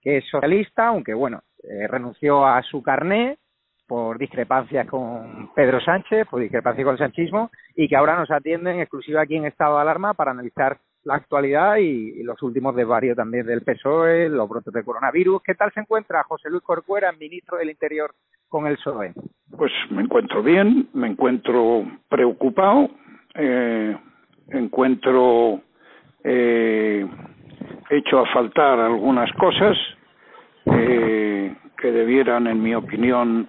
que es socialista, aunque bueno, eh, renunció a su carné por discrepancias con Pedro Sánchez, por discrepancias con el sanchismo, y que ahora nos atiende en exclusiva aquí en estado de alarma para analizar la actualidad y, los últimos desvarios también del PSOE, los brotes de coronavirus. ¿Qué tal se encuentra José Luis Corcuera, ministro del Interior, con el PSOE? Pues me encuentro bien, me encuentro preocupado, eh, encuentro eh, hecho a faltar algunas cosas eh, que debieran, en mi opinión,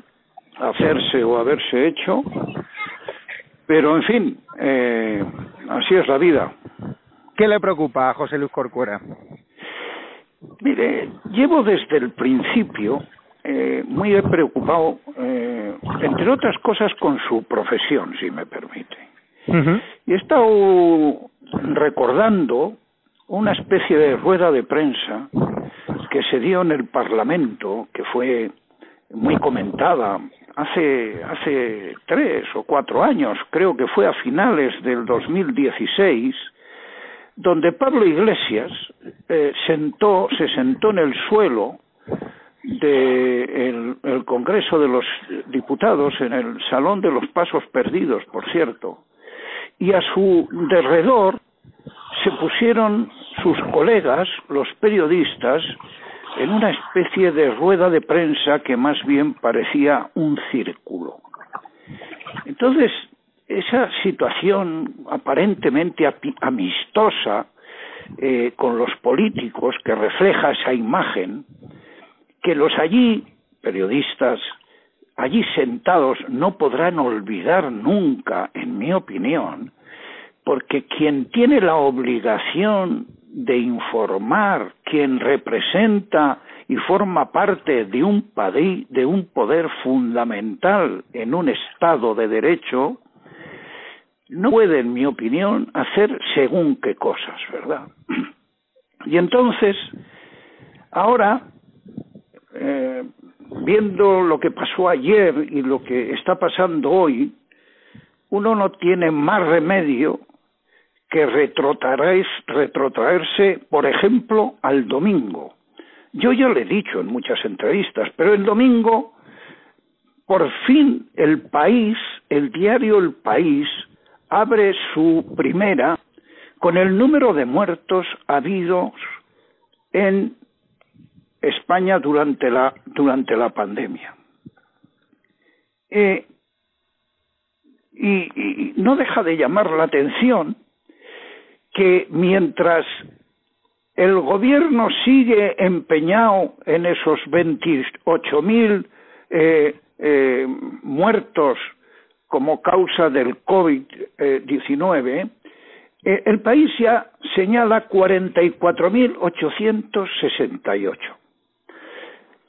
hacerse o haberse hecho, pero en fin, eh, así es la vida. ¿Qué le preocupa a José Luis Corcuera? Mire, llevo desde el principio eh, muy preocupado, eh, entre otras cosas, con su profesión, si me permite. Y he estado recordando una especie de rueda de prensa que se dio en el Parlamento, que fue muy comentada hace hace tres o cuatro años, creo que fue a finales del 2016, donde Pablo Iglesias eh, sentó se sentó en el suelo del de el Congreso de los Diputados en el Salón de los Pasos Perdidos, por cierto, y a su derredor se pusieron sus colegas, los periodistas, en una especie de rueda de prensa que más bien parecía un círculo. Entonces, esa situación aparentemente amistosa eh, con los políticos que refleja esa imagen, que los allí, periodistas, allí sentados, no podrán olvidar nunca, en mi opinión, porque quien tiene la obligación de informar, quien representa y forma parte de un, de un poder fundamental en un Estado de Derecho, no puede, en mi opinión, hacer según qué cosas, ¿verdad? Y entonces, ahora, eh, viendo lo que pasó ayer y lo que está pasando hoy, uno no tiene más remedio que retrotraerse, por ejemplo, al domingo. Yo ya le he dicho en muchas entrevistas, pero el domingo, por fin el país, el diario El País, abre su primera con el número de muertos habidos en España durante la, durante la pandemia. Eh, y no deja de llamar la atención que mientras el gobierno sigue empeñado en esos 28.000 mil eh, eh, muertos como causa del COVID-19, eh, el país ya señala 44.868,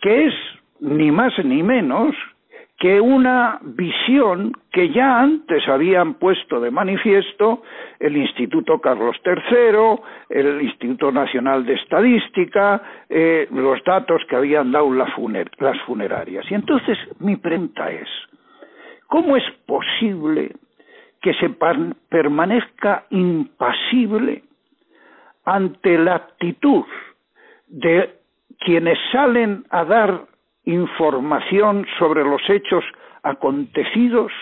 que es ni más ni menos que una visión que ya antes habían puesto de manifiesto el Instituto Carlos III, el Instituto Nacional de Estadística, eh, los datos que habían dado las funerarias. Y entonces mi pregunta es, ¿cómo es posible que se permanezca impasible ante la actitud de quienes salen a dar información sobre los hechos acontecidos,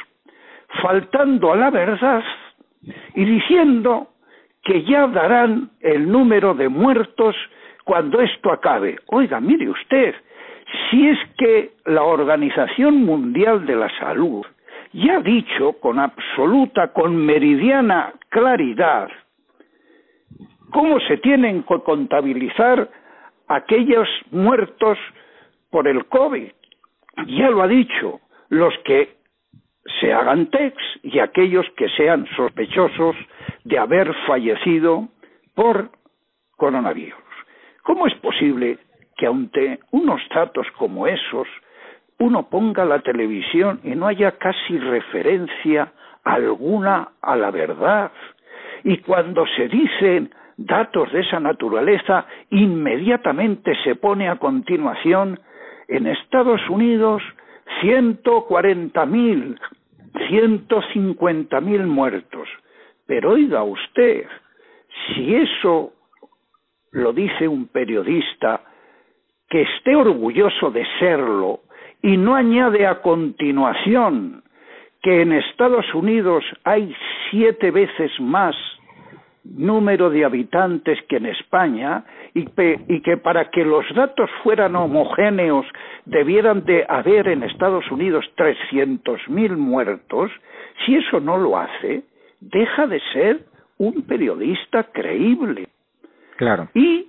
faltando a la verdad y diciendo que ya darán el número de muertos cuando esto acabe. Oiga, mire usted, si es que la Organización Mundial de la Salud ya ha dicho con absoluta, con meridiana claridad, cómo se tienen que contabilizar aquellos muertos por el COVID. Ya lo ha dicho, los que se hagan TEX y aquellos que sean sospechosos de haber fallecido por coronavirus. ¿Cómo es posible que ante unos datos como esos uno ponga la televisión y no haya casi referencia alguna a la verdad? Y cuando se dicen datos de esa naturaleza, inmediatamente se pone a continuación en Estados Unidos 140.000, 150.000 muertos. Pero oiga usted, si eso lo dice un periodista que esté orgulloso de serlo y no añade a continuación que en Estados Unidos hay siete veces más número de habitantes que en España y, que para que los datos fueran homogéneos debieran de haber en Estados Unidos 300.000 muertos, si eso no lo hace, deja de ser un periodista creíble. Claro. Y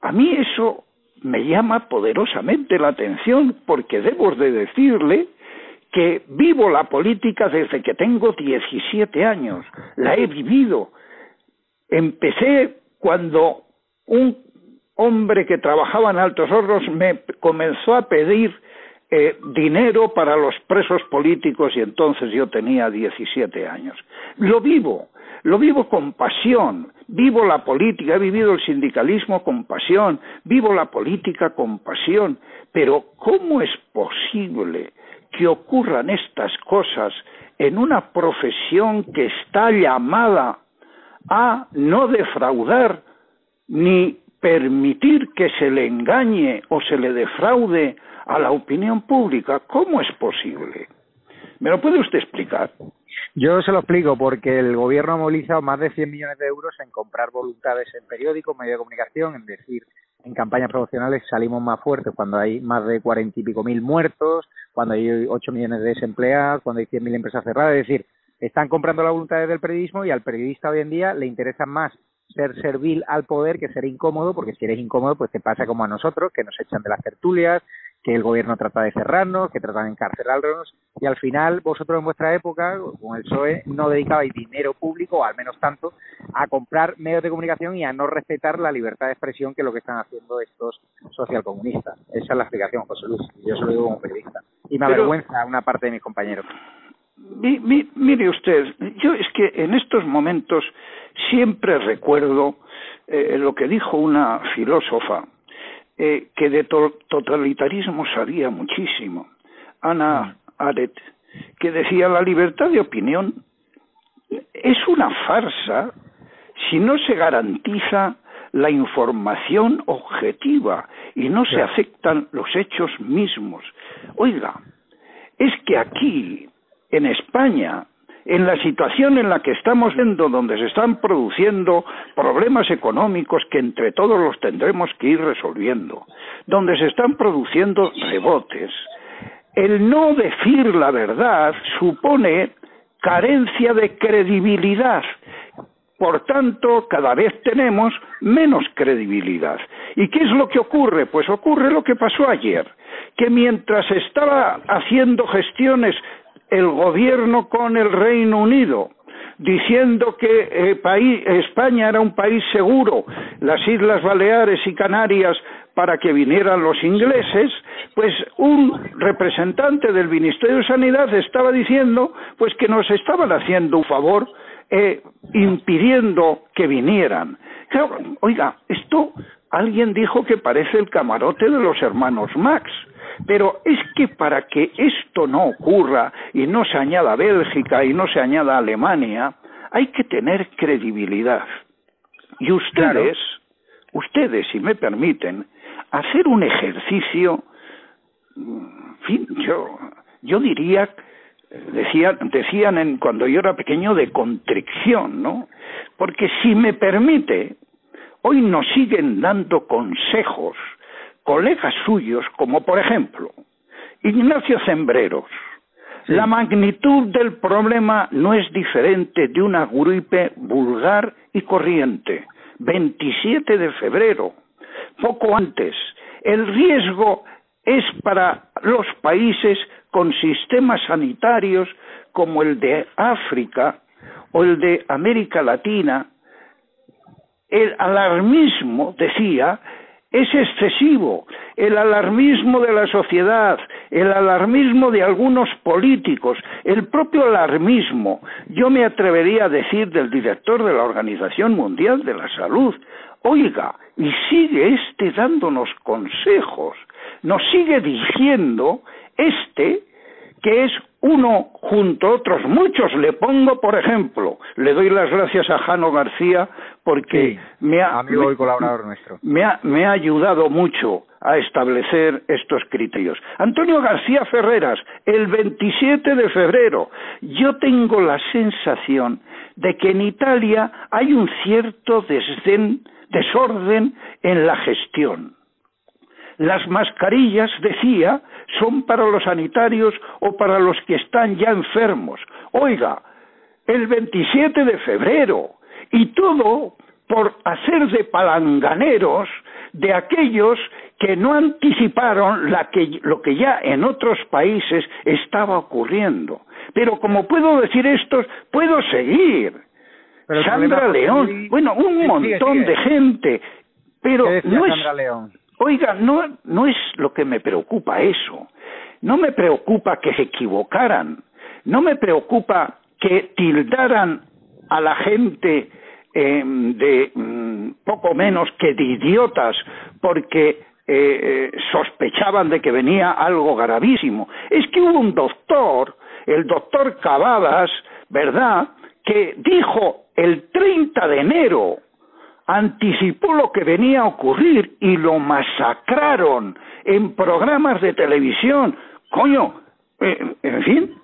a mí eso me llama poderosamente la atención porque debo de decirle que vivo la política desde que tengo 17 años, la he vivido, Empecé cuando un hombre que trabajaba en Altos Hornos me comenzó a pedir eh, dinero para los presos políticos y entonces yo tenía 17 años. Lo vivo, lo vivo con pasión, vivo la política, he vivido el sindicalismo con pasión, vivo la política con pasión, pero ¿cómo es posible que ocurran estas cosas en una profesión que está llamada a no defraudar ni permitir que se le engañe o se le defraude a la opinión pública. ¿Cómo es posible? ¿Me lo puede usted explicar? Yo se lo explico porque el gobierno ha movilizado más de 100 millones de euros en comprar voluntades en periódicos, medios de comunicación, en decir, en campañas promocionales salimos más fuertes cuando hay más de cuarenta y pico mil muertos, cuando hay 8 millones de desempleados, cuando hay 100.000 empresas cerradas. Es decir, están comprando la voluntad del periodismo y al periodista hoy en día le interesa más ser servil al poder que ser incómodo, porque si eres incómodo, pues te pasa como a nosotros, que nos echan de las tertulias, que el gobierno trata de cerrarnos, que tratan de encarcelarnos, y al final vosotros en vuestra época, con el PSOE, no dedicabais dinero público, o al menos tanto, a comprar medios de comunicación y a no respetar la libertad de expresión, que es lo que están haciendo estos socialcomunistas. Esa es la explicación, José Luis. Yo se lo digo como periodista. Y me avergüenza una parte de mis compañeros mire usted, yo es que en estos momentos siempre recuerdo eh, lo que dijo una filósofa eh, que de totalitarismo sabía muchísimo, Ana Aret, que decía la libertad de opinión es una farsa si no se garantiza la información objetiva y no se aceptan los hechos mismos. Oiga, es que aquí en España, en la situación en la que estamos viendo, donde se están produciendo problemas económicos que entre todos los tendremos que ir resolviendo, donde se están produciendo rebotes, el no decir la verdad supone carencia de credibilidad. Por tanto, cada vez tenemos menos credibilidad. ¿Y qué es lo que ocurre? Pues ocurre lo que pasó ayer, que mientras estaba haciendo gestiones el gobierno con el Reino Unido diciendo que eh, España era un país seguro, las Islas Baleares y Canarias para que vinieran los ingleses, pues un representante del Ministerio de Sanidad estaba diciendo pues que nos estaban haciendo un favor eh, impidiendo que vinieran. Oiga, esto alguien dijo que parece el camarote de los hermanos Max. Pero es que para que esto no ocurra y no se añada Bélgica y no se añada Alemania, hay que tener credibilidad. Y ustedes, ustedes, si me permiten, hacer un ejercicio, en fin, yo, yo diría, decía, decían en, cuando yo era pequeño de contrición, ¿no? Porque si me permite, hoy nos siguen dando consejos colegas suyos, como por ejemplo Ignacio Cembreros. La magnitud del problema no es diferente de una gripe vulgar y corriente. 27 de febrero, poco antes. El riesgo es para los países con sistemas sanitarios como el de África o el de América Latina. El alarmismo, decía, es excesivo. El alarmismo de la sociedad, el alarmismo de algunos políticos, el propio alarmismo, yo me atrevería a decir del director de la Organización Mundial de la Salud, oiga, y sigue este dándonos consejos, nos sigue diciendo este que es uno junto a otros muchos. Le pongo, por ejemplo, le doy las gracias a Jano García porque me, ha, colaborador nuestro. Me, ha, me ha ayudado mucho a establecer estos criterios. Antonio García Ferreras, el 27 de febrero, yo tengo la sensación de que en Italia hay un cierto desorden en la gestión. Las mascarillas, decía, son para los sanitarios o para los que están ya enfermos. Oiga, el 27 de febrero, y todo por hacer de palanganeros de aquellos que no anticiparon lo que ya en otros países estaba ocurriendo. Pero como puedo decir esto, puedo seguir. Sandra León, bueno, un montón de gente, pero no es, León? Oiga, no, no es lo que me preocupa eso. No me preocupa que se equivocaran. No me preocupa que tildaran a la gente eh, de mm, poco menos que de idiotas porque eh, eh, sospechaban de que venía algo gravísimo. Es que hubo un doctor, el doctor Cavadas, ¿verdad?, que dijo el 30 de enero anticipó lo que venía a ocurrir y lo masacraron en programas de televisión. Coño, eh, en fin,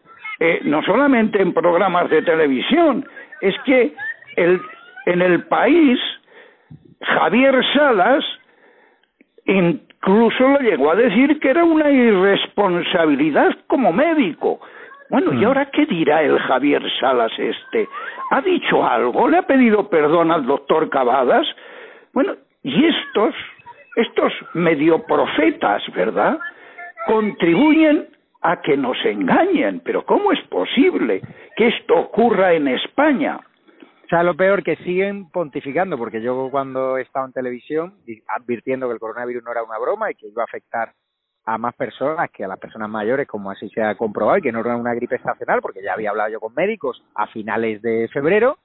eh, no solamente en programas de televisión, es que el, en el país Javier Salas incluso lo llegó a decir que era una irresponsabilidad como médico. Bueno, ¿y mm. ahora qué dirá el Javier Salas este? ¿Ha dicho algo? ¿Le ha pedido perdón al doctor Cavadas? Bueno, y estos, estos medio profetas, ¿verdad? Contribuyen a que nos engañen. Pero ¿cómo es posible que esto ocurra en España? O sea, lo peor que siguen pontificando, porque yo cuando he estado en televisión advirtiendo que el coronavirus no era una broma y que iba a afectar a más personas que a las personas mayores, como así se ha comprobado, y que no era una gripe estacional, porque ya había hablado yo con médicos a finales de febrero,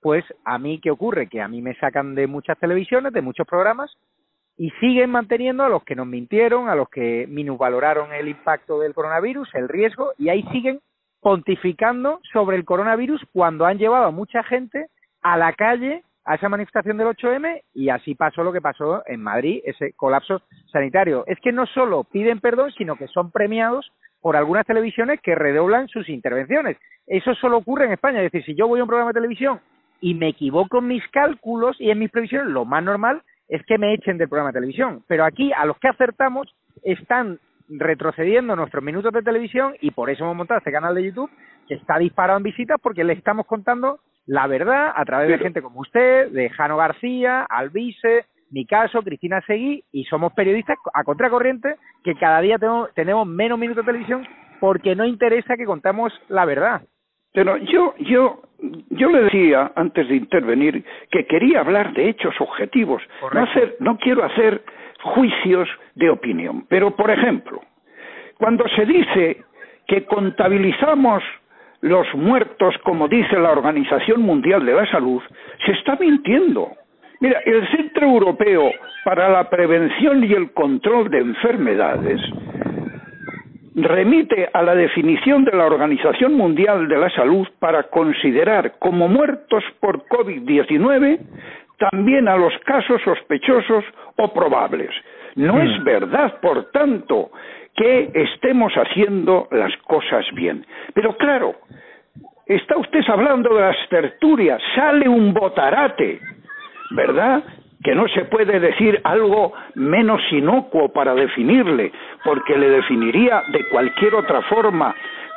pues a mí, ¿qué ocurre? Que a mí me sacan de muchas televisiones, de muchos programas, y siguen manteniendo a los que nos mintieron, a los que minusvaloraron el impacto del coronavirus, el riesgo, y ahí siguen pontificando sobre el coronavirus cuando han llevado a mucha gente a la calle a esa manifestación del 8M y así pasó lo que pasó en Madrid, ese colapso sanitario. Es que no solo piden perdón, sino que son premiados por algunas televisiones que redoblan sus intervenciones. Eso solo ocurre en España. Es decir, si yo voy a un programa de televisión y me equivoco en mis cálculos y en mis previsiones, lo más normal es que me echen del programa de televisión. Pero aquí, a los que acertamos, están retrocediendo nuestros minutos de televisión y por eso hemos montado este canal de YouTube que está disparado en visitas porque le estamos contando la verdad a través de gente como usted, de Jano García, Alvise, mi caso, Cristina Seguí, y somos periodistas a contracorriente que cada día tenemos, menos minutos de televisión porque no interesa que contamos la verdad. Pero yo, yo, yo le decía antes de intervenir que quería hablar de hechos objetivos, no, hacer, no quiero hacer juicios de opinión. Pero, por ejemplo, cuando se dice que contabilizamos los muertos, como dice la Organización Mundial de la Salud, se está mintiendo. Mira, el Centro Europeo para la Prevención y el Control de Enfermedades remite a la definición de la Organización Mundial de la Salud para considerar como muertos por COVID-19 también a los casos sospechosos o probables. No es hmm. verdad, por tanto, que estemos haciendo las cosas bien. Pero claro, está usted hablando de las tertulias, sale un botarate, ¿verdad? Que no se puede decir algo menos inocuo para definirle, porque le definiría de cualquier otra forma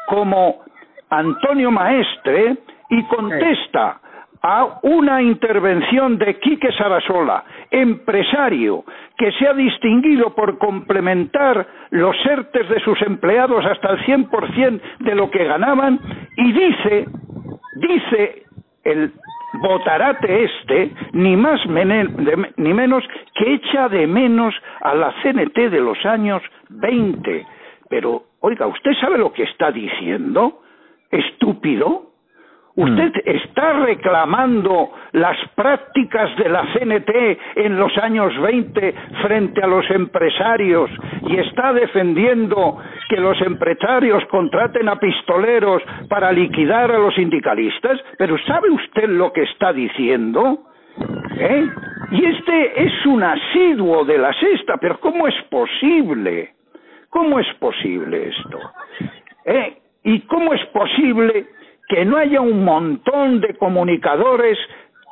como Antonio Maestre y contesta a una intervención de Quique Sarasola, empresario, que se ha distinguido por complementar los ERTES de sus empleados hasta el 100% de lo que ganaban, y dice, dice el botarate este, ni más ni menos que echa de menos a la CNT de los años 20. Pero, oiga, ¿usted sabe lo que está diciendo? Estúpido. Usted mm. está reclamando las prácticas de la CNT en los años 20 frente a los empresarios y está defendiendo que los empresarios contraten a pistoleros para liquidar a los sindicalistas, pero ¿sabe usted lo que está diciendo? ¿Eh? Y este es un asiduo de la sexta, pero ¿cómo es posible? ¿Cómo es posible esto? ¿Eh? ¿Y cómo es posible que no haya un montón de comunicadores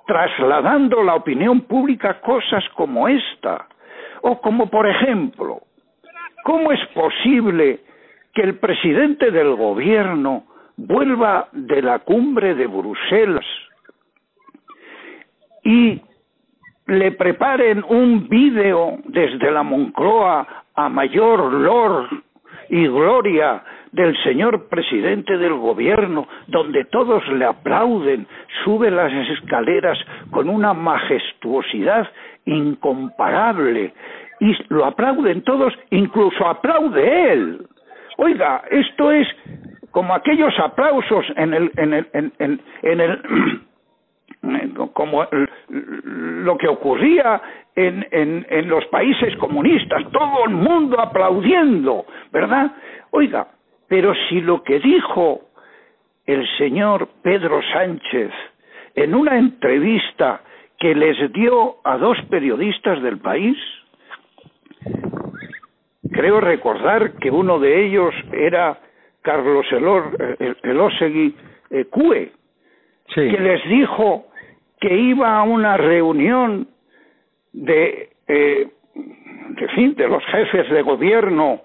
trasladando la opinión pública cosas como esta. O como, por ejemplo, ¿cómo es posible que el presidente del gobierno vuelva de la cumbre de Bruselas y le preparen un vídeo desde la Moncloa a mayor lor y gloria del señor presidente del gobierno, donde todos le aplauden, sube las escaleras con una majestuosidad incomparable y lo aplauden todos, incluso aplaude él. Oiga, esto es como aquellos aplausos en el, en el, en, el como lo que ocurría en, en, en los países comunistas, todo el mundo aplaudiendo, ¿verdad? Oiga, pero si lo que dijo el señor Pedro Sánchez en una entrevista que les dio a dos periodistas del país, creo recordar que uno de ellos era Carlos Elosegui eh, Cue, que les dijo que iba a una reunión de, eh, de, fin, de los jefes de gobierno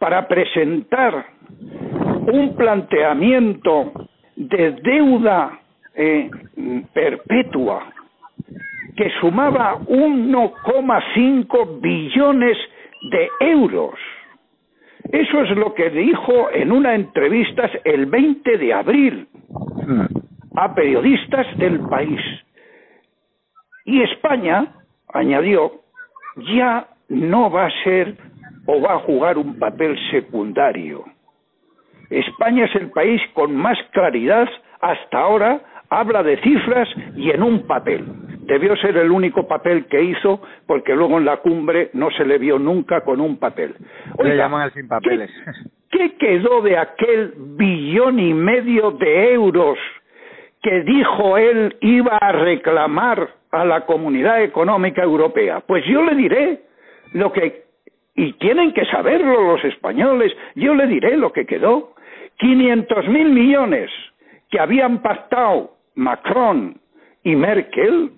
para presentar un planteamiento de deuda eh, perpetua que sumaba 1,5 billones de euros. Eso es lo que dijo en una entrevista el 20 de abril a periodistas del país. Y España, añadió, ya no va a ser o va a jugar un papel secundario España es el país con más claridad hasta ahora, habla de cifras y en un papel. Debió ser el único papel que hizo porque luego en la cumbre no se le vio nunca con un papel. le llaman al sin papeles. ¿qué, quedó de aquel billón y medio de euros que dijo él iba a reclamar a la Comunidad Económica Europea? Pues yo le diré lo que y tienen que saberlo los españoles. Yo le diré lo que quedó. 500 mil millones que habían pactado Macron y Merkel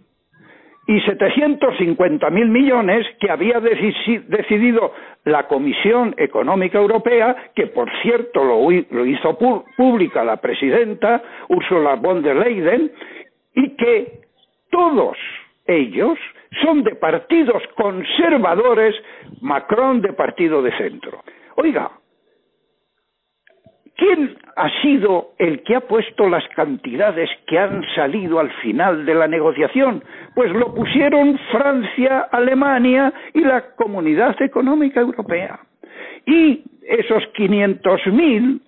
y 750 mil millones que había decidido la Comisión Económica Europea, que por cierto lo, hizo pública la presidenta Ursula von der Leyen, y que todos ellos son de partidos conservadores, Macron de partido de centro. Oiga, ¿Quién ha sido el que ha puesto las cantidades que han salido al final de la negociación? Pues lo pusieron Francia, Alemania y la Comunidad Económica Europea. Y esos 500.000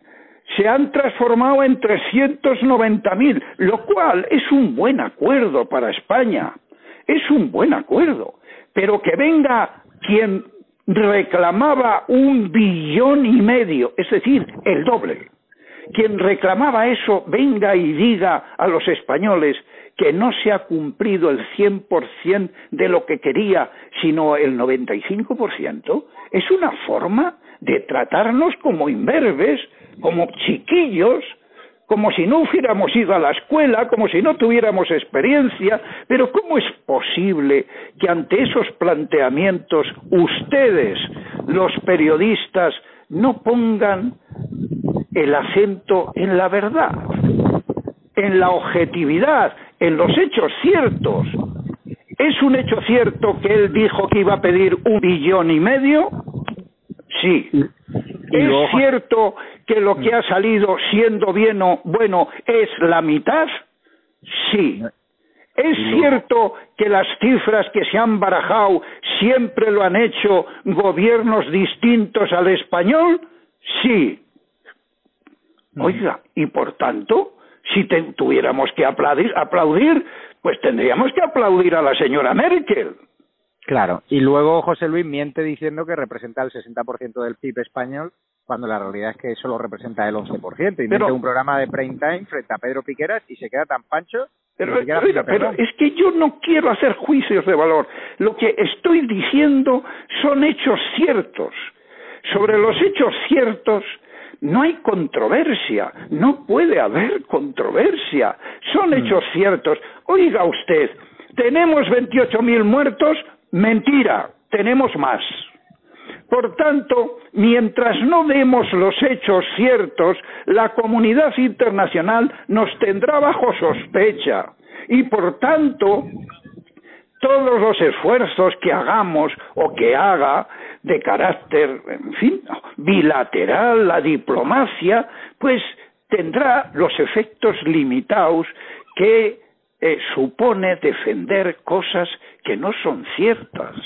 se han transformado en 390.000, lo cual es un buen acuerdo para España. Es un buen acuerdo. Pero que venga quien reclamaba un billón y medio, es decir, el doble. Quien reclamaba eso venga y diga a los españoles que no se ha cumplido el 100% de lo que quería, sino el 95%, es una forma de tratarnos como imberbes, como chiquillos, como si no hubiéramos ido a la escuela, como si no tuviéramos experiencia, pero ¿cómo es posible que ante esos planteamientos ustedes, los periodistas, no pongan el acento en la verdad, en la objetividad, en los hechos ciertos? ¿Es un hecho cierto que él dijo que iba a pedir un billón y medio? Sí. ¿Es cierto que lo que ha salido siendo bien o bueno es la mitad? Sí. ¿Es cierto que las cifras que se han barajado siempre lo han hecho gobiernos distintos al español? Sí. Oiga, y por tanto, si tuviéramos que aplaudir, aplaudir, pues tendríamos que aplaudir a la señora Merkel. Claro, y luego José Luis miente diciendo que representa el 60% del PIB español, cuando la realidad es que solo representa el 11%. Y mete un programa de prime time frente a Pedro Piqueras y se queda tan pancho. Pero, pero es que yo no quiero hacer juicios de valor. Lo que estoy diciendo son hechos ciertos. Sobre los hechos ciertos no hay controversia, no puede haber controversia. Son mm. hechos ciertos. Oiga usted, tenemos 28.000 muertos, Mentira, tenemos más. Por tanto, mientras no demos los hechos ciertos, la comunidad internacional nos tendrá bajo sospecha y, por tanto, todos los esfuerzos que hagamos o que haga de carácter, en fin, bilateral, la diplomacia, pues tendrá los efectos limitados que eh, supone defender cosas que no son ciertas.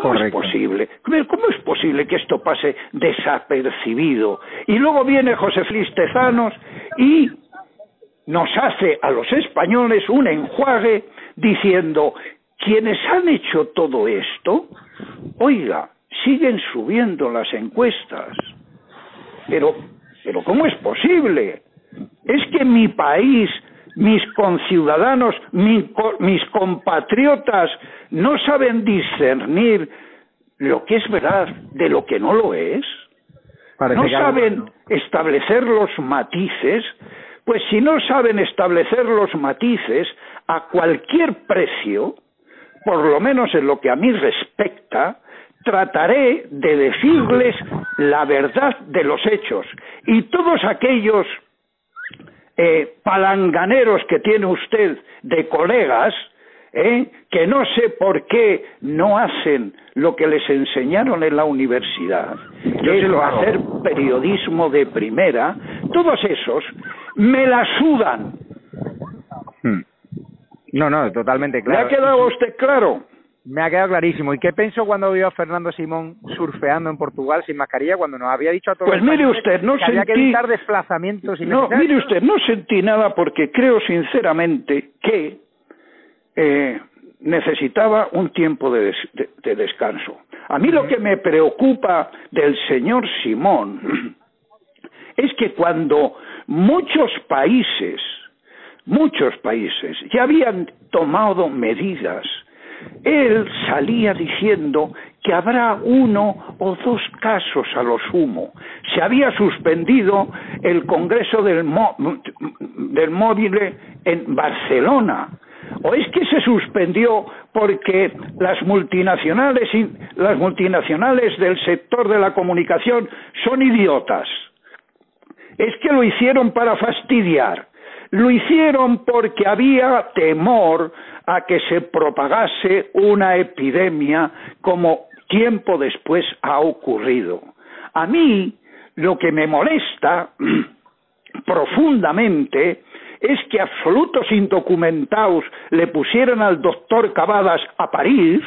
¿Cómo es posible? ¿Cómo es posible que esto pase desapercibido? Y luego viene José Félix Tezanos y nos hace a los españoles un enjuague diciendo quienes han hecho todo esto, oiga, siguen subiendo las encuestas. Pero, pero ¿cómo es posible? Es que mi país mis conciudadanos, mis compatriotas no saben discernir lo que es verdad de lo que no lo es, no saben establecer los matices, pues si no saben establecer los matices a cualquier precio, por lo menos en lo que a mí respecta, trataré de decirles la verdad de los hechos. Y todos aquellos eh, palanganeros que tiene usted de colegas, ¿eh? que no sé por qué no hacen lo que les enseñaron en la universidad, que es hacer periodismo de primera, todos esos me la sudan. Hmm. No, no, totalmente claro. ¿Le ha quedado usted claro? Me ha quedado clarísimo. ¿Y qué pensó cuando vio a Fernando Simón surfeando en Portugal sin mascarilla cuando nos había dicho a todos Pues mire usted, no que sentí... había que evitar desplazamientos No, mire usted, no sentí nada porque creo sinceramente que eh, necesitaba un tiempo de, de descanso. A mí lo que me preocupa del señor Simón es que cuando muchos países, muchos países ya habían tomado medidas él salía diciendo que habrá uno o dos casos a lo sumo. Se había suspendido el Congreso del, Móvil en Barcelona. ¿O es que se suspendió porque las multinacionales, las multinacionales del sector de la comunicación son idiotas? Es que lo hicieron para fastidiar. Lo hicieron porque había temor a que se propagase una epidemia como tiempo después ha ocurrido. A mí lo que me molesta profundamente es que absolutos indocumentados le pusieran al doctor Cavadas a París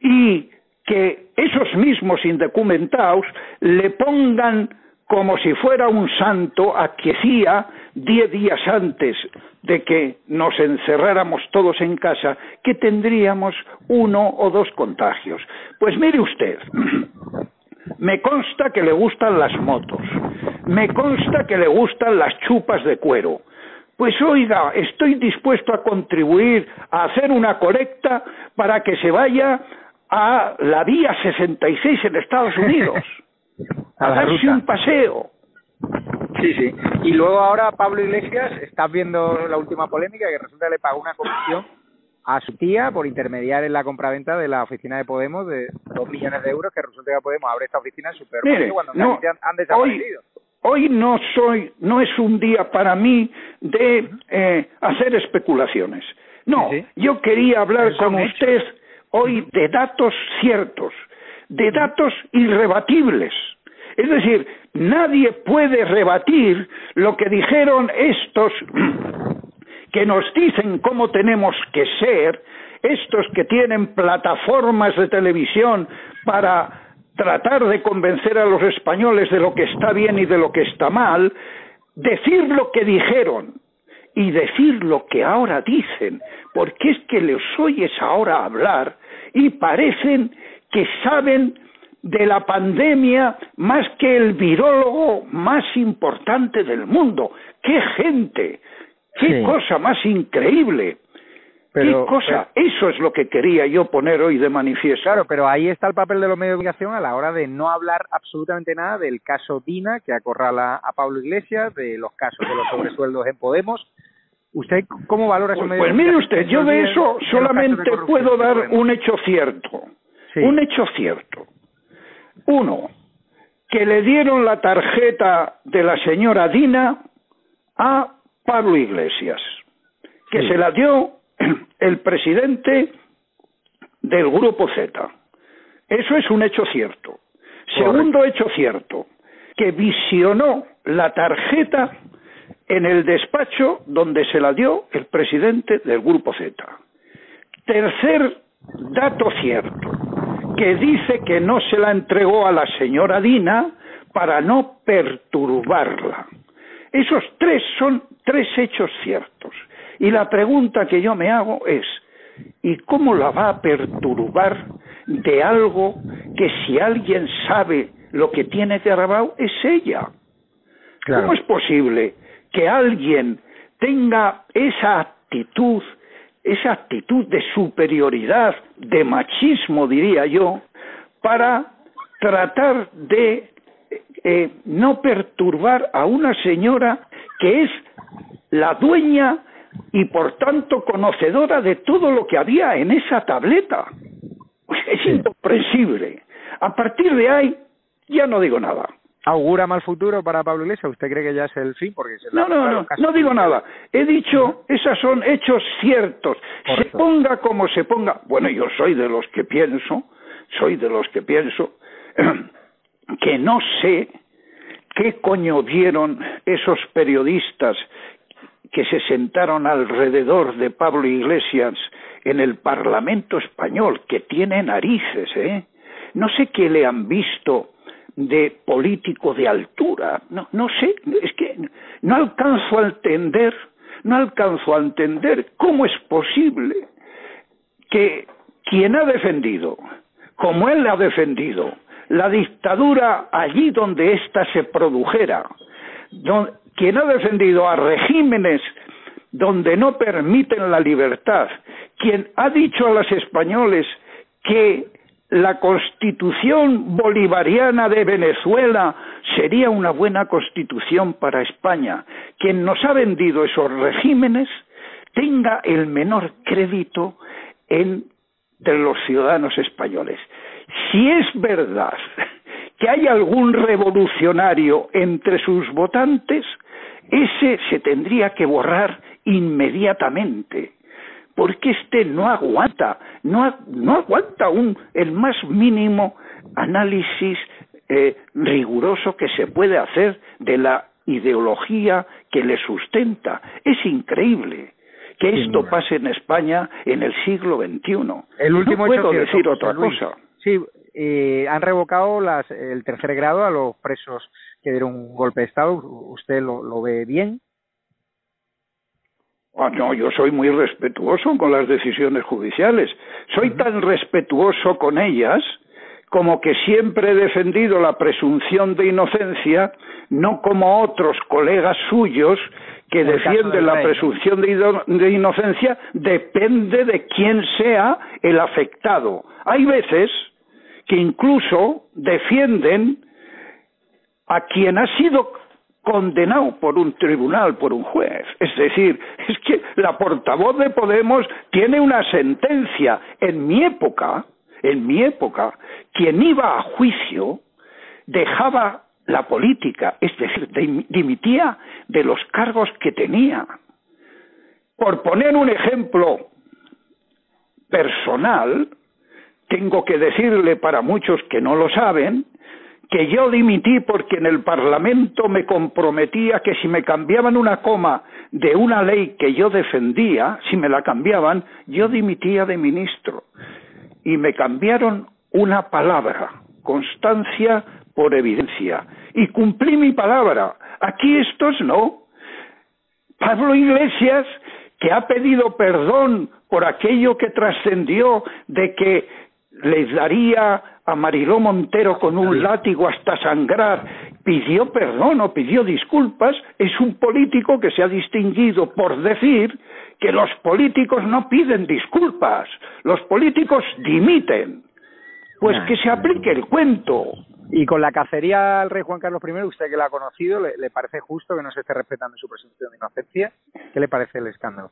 y que esos mismos indocumentados le pongan como si fuera un santo aquecía diez días antes de que nos encerráramos todos en casa, que tendríamos uno o dos contagios. Pues mire usted, me consta que le gustan las motos, me consta que le gustan las chupas de cuero, pues oiga, estoy dispuesto a contribuir a hacer una colecta para que se vaya a la vía 66 en Estados Unidos, a, darse un paseo. Sí, sí. Y luego ahora Pablo Iglesias, estás viendo la última polémica que resulta que le pagó una comisión a su tía por intermediar en la compraventa de la oficina de Podemos de dos millones de euros que resulta que Podemos abre esta oficina en Supermercado cuando no, han, desaparecido. Hoy, no soy, no es un día para mí de eh, hacer especulaciones. No, yo quería hablar con usted hoy de datos ciertos, de datos irrebatibles. Es decir, nadie puede rebatir lo que dijeron estos que nos dicen cómo tenemos que ser, estos que tienen plataformas de televisión para tratar de convencer a los españoles de lo que está bien y de lo que está mal, decir lo que dijeron y decir lo que ahora dicen, porque es que les oyes ahora hablar y parecen que saben de la pandemia más que el virólogo más importante del mundo. ¡Qué gente! ¡Qué cosa más increíble! ¿Qué cosa? Eso es lo que quería yo poner hoy de manifiesto. Claro, pero ahí está el papel de los medios de comunicación a la hora de no hablar absolutamente nada del caso Dina, que acorrala a Pablo Iglesias, de los casos de los sobresueldos en Podemos. ¿Usted cómo valora esos pues, medios Pues mire usted, yo de eso solamente puedo dar un hecho cierto. Un hecho cierto. Uno, que le dieron la tarjeta de la señora Dina a Pablo Iglesias, que se la dio el presidente del Grupo Z. Eso es un hecho cierto. Segundo hecho cierto, que visionó la tarjeta en el despacho donde se la dio el presidente del Grupo Z. Tercer dato cierto, que dice que no se la entregó a la señora Dina para no perturbarla. Esos tres son tres hechos ciertos. Y la pregunta que yo me hago es, ¿y cómo la va a perturbar de algo que si alguien sabe lo que tiene grabado es ella? ¿Cómo es posible que alguien tenga esa actitud, esa actitud de superioridad, de machismo, diría yo, para tratar de eh, no perturbar a una señora que es la dueña y por tanto conocedora de todo lo que había en esa tableta. Es incomprensible. A partir de ahí ya no digo nada. ¿Augura mal futuro para Pablo Iglesias? ¿Usted cree que ya es el fin? Porque no, no, no, no digo nada. He dicho, esos son hechos ciertos. se ponga como se ponga. Bueno, yo soy de los que pienso, soy de los que pienso que no sé qué coño vieron esos periodistas que se sentaron alrededor de Pablo Iglesias en el Parlamento español, que tiene narices, ¿eh? No sé qué le han visto de político de altura, no, no sé, es que no alcanzo a entender, no alcanzo a entender cómo es posible que quien ha defendido, como él ha defendido, la dictadura allí donde ésta se produjera. quien ha defendido a regímenes donde no permiten la libertad, quien ha dicho a los españoles que la constitución bolivariana de Venezuela sería una buena constitución para España, quien nos ha vendido esos regímenes tenga el menor crédito entre los ciudadanos españoles. Si es verdad que hay algún revolucionario entre sus votantes, ese se tendría que borrar inmediatamente, porque este no aguanta, no, aguanta un, el más mínimo análisis eh, riguroso que se puede hacer de la ideología que le sustenta. Es increíble que esto pase en España en el siglo XXI. El último no puedo decir otra cosa. Sí, eh, han revocado las, el tercer grado a los presos que dieron un golpe de Estado. ¿Usted lo, ve bien? Ah, no, yo soy muy respetuoso con las decisiones judiciales. Soy tan respetuoso con ellas como que siempre he defendido la presunción de inocencia, no como otros colegas suyos que defienden la presunción de, inocencia, depende de quién sea el afectado. Hay veces que incluso defienden a quien ha sido condenado por un tribunal, por un juez. Es decir, es que la portavoz de Podemos tiene una sentencia. En mi época, en mi época, quien iba a juicio dejaba la política, es decir, dimitía de los cargos que tenía. Por poner un ejemplo personal, tengo que decirle para muchos que no lo saben, que yo dimití porque en el Parlamento me comprometía que si me cambiaban una coma de una ley que yo defendía, si me la cambiaban, yo dimitía de ministro. Y me cambiaron una palabra, constancia por evidencia. Y cumplí mi palabra. Aquí estos no. Pablo Iglesias, que ha pedido perdón por aquello que trascendió de que les daría a Mariló Montero con un látigo hasta sangrar, pidió perdón o pidió disculpas, es un político que se ha distinguido por decir que los políticos no piden disculpas, los políticos dimiten. Pues que se aplique el cuento. Y con la cacería al rey Juan Carlos I, usted que la ha conocido, ¿le, parece justo que no se esté respetando su presunción de inocencia? ¿Qué le parece el escándalo?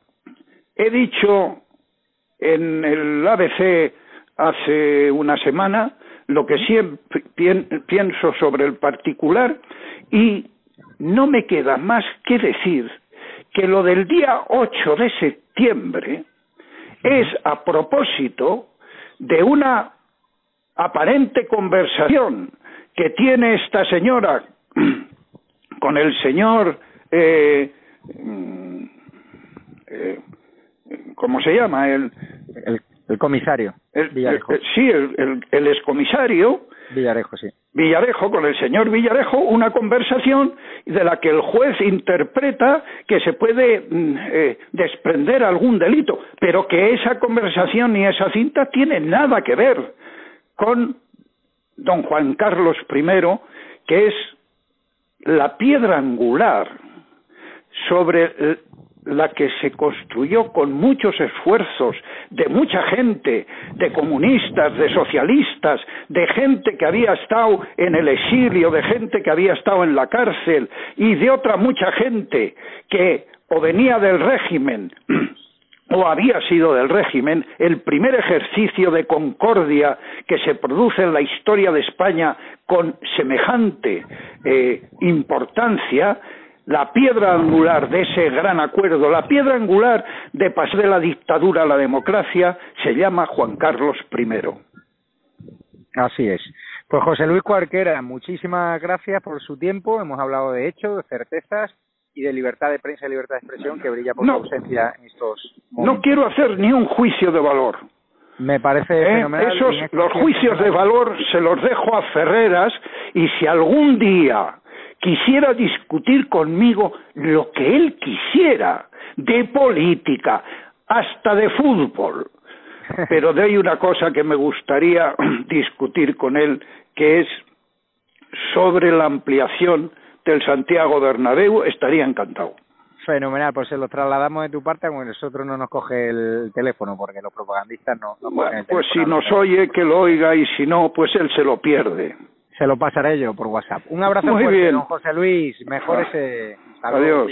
He dicho en el ABC hace una semana lo que siempre pienso sobre el particular y no me queda más que decir que lo del día 8 de septiembre es a propósito de una aparente conversación que tiene esta señora con el señor eh, mm, eh, ¿cómo se llama? El, el, comisario. Villarejo. sí, el, el, excomisario. Villarejo, sí. Villarejo, con el señor Villarejo, una conversación de la que el juez interpreta que se puede mm, eh, desprender algún delito, pero que esa conversación ni esa cinta tiene nada que ver con don Juan Carlos I, que es la piedra angular sobre la que se construyó con muchos esfuerzos de mucha gente, de comunistas, de socialistas, de gente que había estado en el exilio, de gente que había estado en la cárcel y de otra mucha gente que o venía del régimen o había sido del régimen el primer ejercicio de concordia que se produce en la historia de España con semejante eh, importancia, la piedra angular de ese gran acuerdo, la piedra angular de pasar de la dictadura a la democracia, se llama Juan Carlos I. Así es. Pues José Luis Cuarquera, muchísimas gracias por su tiempo. Hemos hablado de hechos, de certezas y de libertad de prensa y libertad de expresión que brilla por su ausencia en estos momentos. No quiero hacer ni un juicio de valor. Me parece ¿Eh? fenomenal. Esos, los juicios de valor se los dejo a Ferreras y si algún día quisiera discutir conmigo lo que él quisiera, de política, hasta de fútbol. Pero de ahí una cosa que me gustaría discutir con él, que es sobre la ampliación del Santiago Bernabéu, estaría encantado. Fenomenal, pues se lo trasladamos de tu parte, aunque nosotros no nos coge el teléfono, porque los propagandistas no, bueno, Pues si nos oye, que lo oiga, y si no, pues él se lo pierde. Se lo pasaré yo por WhatsApp. Un abrazo Muy fuerte, bien. don José Luis. Mejor ese... Adiós.